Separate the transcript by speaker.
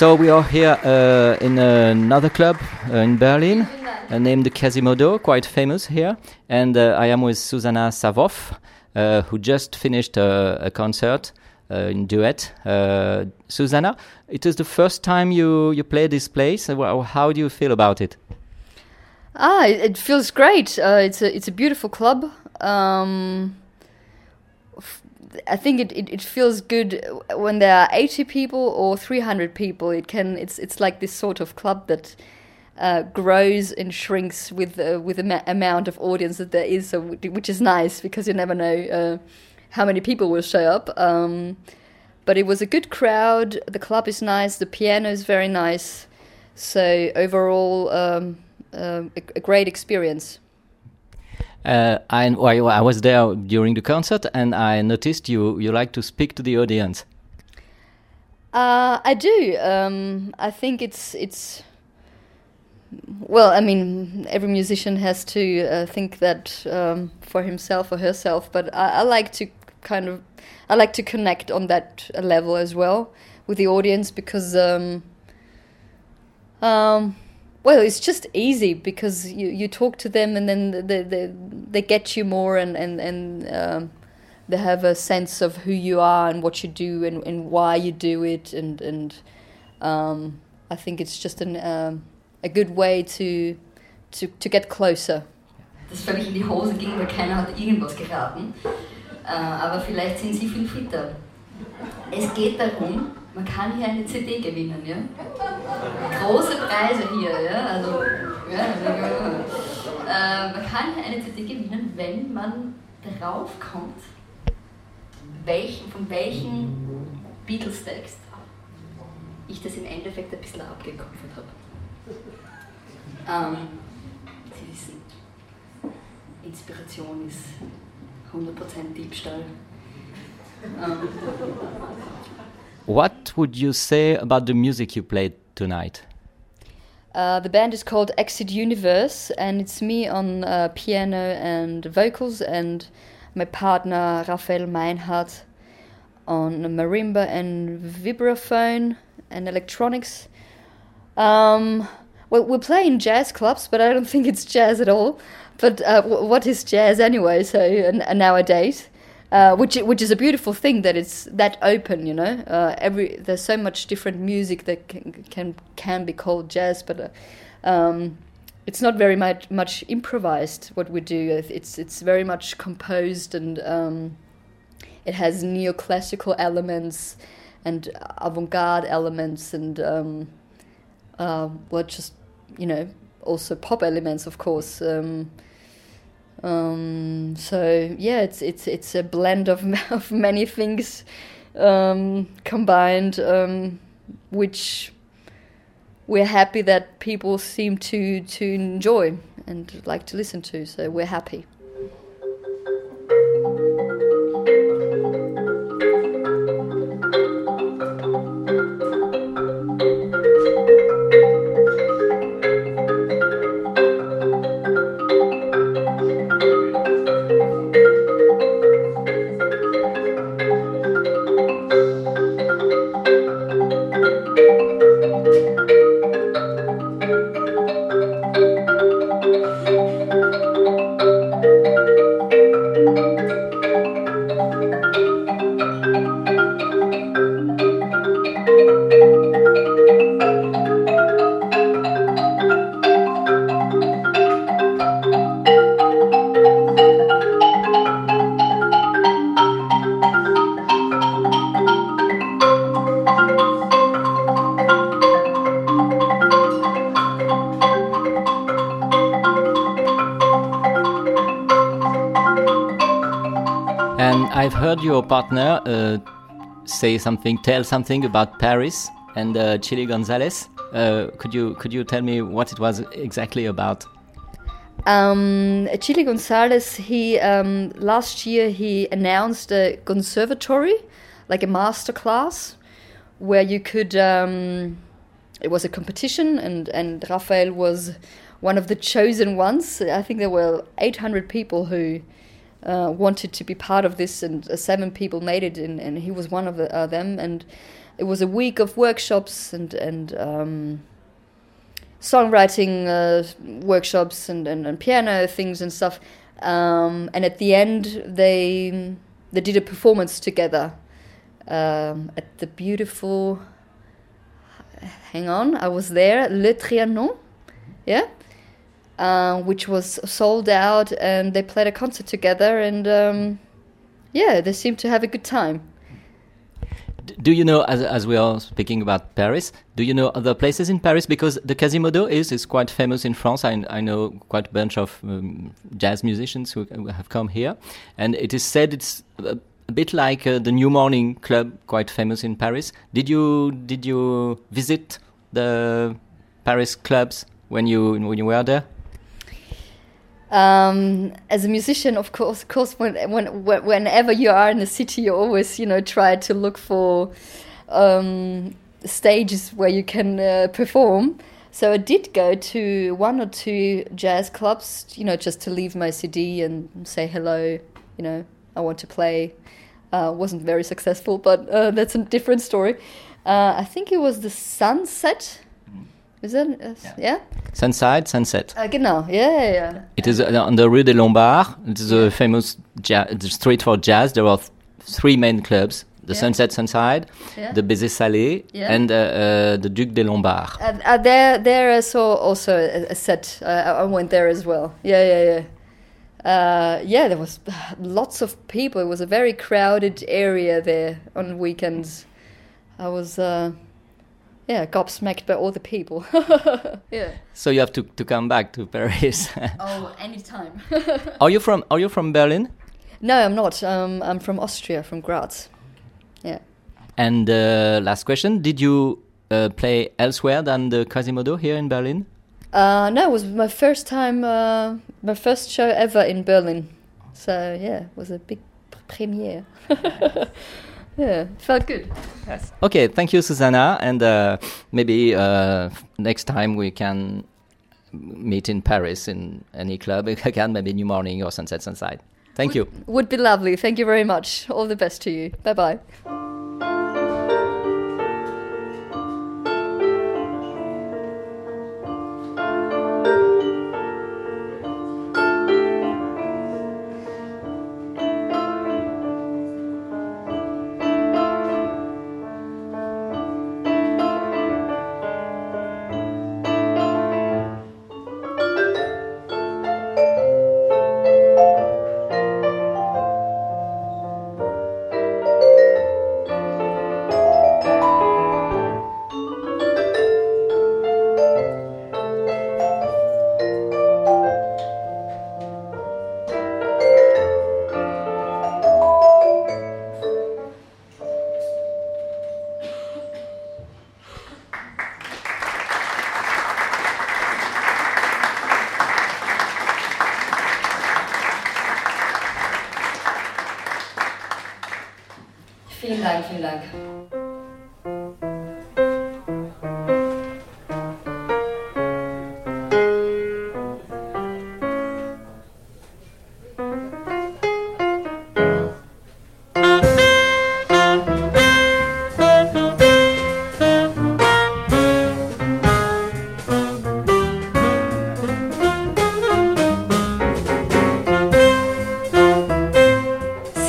Speaker 1: So we are here uh, in another club uh, in Berlin uh, named Quasimodo, quite famous here. And uh, I am with Susanna Savov, uh, who just finished a concert in duet. Susanna, it is the first time you, you play this place. How do you feel about it?
Speaker 2: Ah, it, feels great. it's a it's a beautiful club. Um, I think it, it, it, feels good when there are 80 people or 300 people. It can it's it's like this sort of club that uh, grows and shrinks with uh, with the ma- amount of audience that there is, so which is nice because you never know uh, how many people will show up. Um, but it was a good crowd. The club is nice. The piano is very nice. So overall, um, uh, a, a great experience.
Speaker 1: Uh, I, I was there during the concert, and I noticed you you like to speak to the audience.
Speaker 2: Uh, I do. Um, I think it's it's. Well, I mean, every musician has to uh, think that um, for himself or herself, but I, I, like to kind of, I like to connect on that level as well with the audience because um, um, well, it's just easy because you, you talk to them and then they, they, they get you more and, and, and um, they have a sense of who you are and what you do and, and why you do it. And, and um, I think it's just an, um, a good way to, to, to get closer.
Speaker 3: Das völlig in die Hose ging, weil keiner hat irgendwas geraten. Äh, aber vielleicht sind Sie viel fitter. Es geht darum, man kann hier eine CD gewinnen, ja. Große Preise hier, ja. Also, ja, äh, man kann eine CD gewinnen, wenn man darauf kommt, welch, von welchem Beatles-Text ich das im Endeffekt ein bisschen abgekupfert habe. Ähm, Sie wissen, Inspiration ist 100% Diebstahl. Ähm,
Speaker 1: What would you say about the music you played tonight?
Speaker 2: Uh, the band is called Exit Universe, and it's me on uh, piano and vocals, and my partner Raphael Meinhardt on marimba and vibraphone and electronics. Um, well, we're playing jazz clubs, but I don't think it's jazz at all. But uh, what is jazz anyway? So nowadays, uh, which which is a beautiful thing that it's that open. You know, uh, every there's so much different music that can can, can be called jazz, but. Uh, um, it's not very much, much improvised what we do. It's it's very much composed and um, it has neoclassical elements and avant-garde elements and um, uh, well, just you know, also pop elements, of course. Um, so yeah, it's it's it's a blend of of many things um, combined, um, which we're happy that people seem to to enjoy. and like to listen to. So we're happy.
Speaker 1: And I've heard your partner uh, say something, tell something about Paris and uh, Chilly Gonzales. Uh, could you could you tell me what it was exactly about?
Speaker 2: Um, Chilly Gonzales, he um, last year he announced a conservatory, like a master class, where you could. Um, it was a competition, and and Rafael was one of the chosen ones. I think there were 800 people who uh, wanted to be part of this, and uh, seven people made it, and, and he was one of the, uh, them. And it was a week of workshops and and um, songwriting uh, workshops and, and, and piano things and stuff. Um, and at the end, they they did a performance together um, at the beautiful. Hang on, I was there. Le Trianon, yeah, uh, which was sold out, and they played a concert together, and um, yeah, they seemed to have a good time.
Speaker 1: Do you know, as, as we are speaking about Paris, do you know other places in Paris? Because the Quasimodo is, is quite famous in France. I, I know quite a bunch of um, jazz musicians who, who have come here. And it is said it's a, a bit like uh, the New Morning Club, quite famous in Paris. Did you did you visit the Paris clubs when you when you were there?
Speaker 2: Um, as a musician, of course, of course, when, when, when- whenever you are in a city, you always, you know, try to look for um, stages where you can uh, perform. So I did go to one or two jazz clubs, you know, just to leave my CD and say hello. You know, I want to play. Uh, wasn't very successful, but uh, that's a different story. Uh, I think it was the Sunset. Is that uh, yeah?
Speaker 1: Sunside, Sunset.
Speaker 2: Uh, genau, yeah, yeah, yeah.
Speaker 1: It is uh, on the Rue des Lombards. It is a famous ja- the street for jazz. There are three main clubs: the
Speaker 2: Yeah.
Speaker 1: Sunset Sunside,
Speaker 2: Yeah.
Speaker 1: the Baiser Salé,
Speaker 2: Yeah.
Speaker 1: and uh, uh, the Duc des Lombards.
Speaker 2: Uh, uh, there, there I saw also a, a set. Uh, I I went there as well. Yeah, yeah, yeah. Uh, yeah, there was lots of people. It was a very crowded area there on weekends. I was, uh, yeah, gobsmacked by all the people. yeah.
Speaker 1: So you have to, to come back to Paris.
Speaker 2: Oh, anytime.
Speaker 1: are you from Are you from Berlin?
Speaker 2: no, I'm not. Um, I'm from Austria, from Graz. Yeah.
Speaker 1: And uh, last question: Did you uh, play elsewhere than the Quasimodo here in Berlin?
Speaker 2: Uh, no, it was my first time, uh, my first show ever in Berlin. So yeah, it was a big p- premiere. Yeah, felt good.
Speaker 1: Yes. Okay, thank you, Susanna, and uh, maybe uh, next time we can meet in Paris in any club again, maybe New Morning or Sunset Sunside. Thank you.
Speaker 2: Would be lovely. Thank you very much. All the best to you. Bye bye.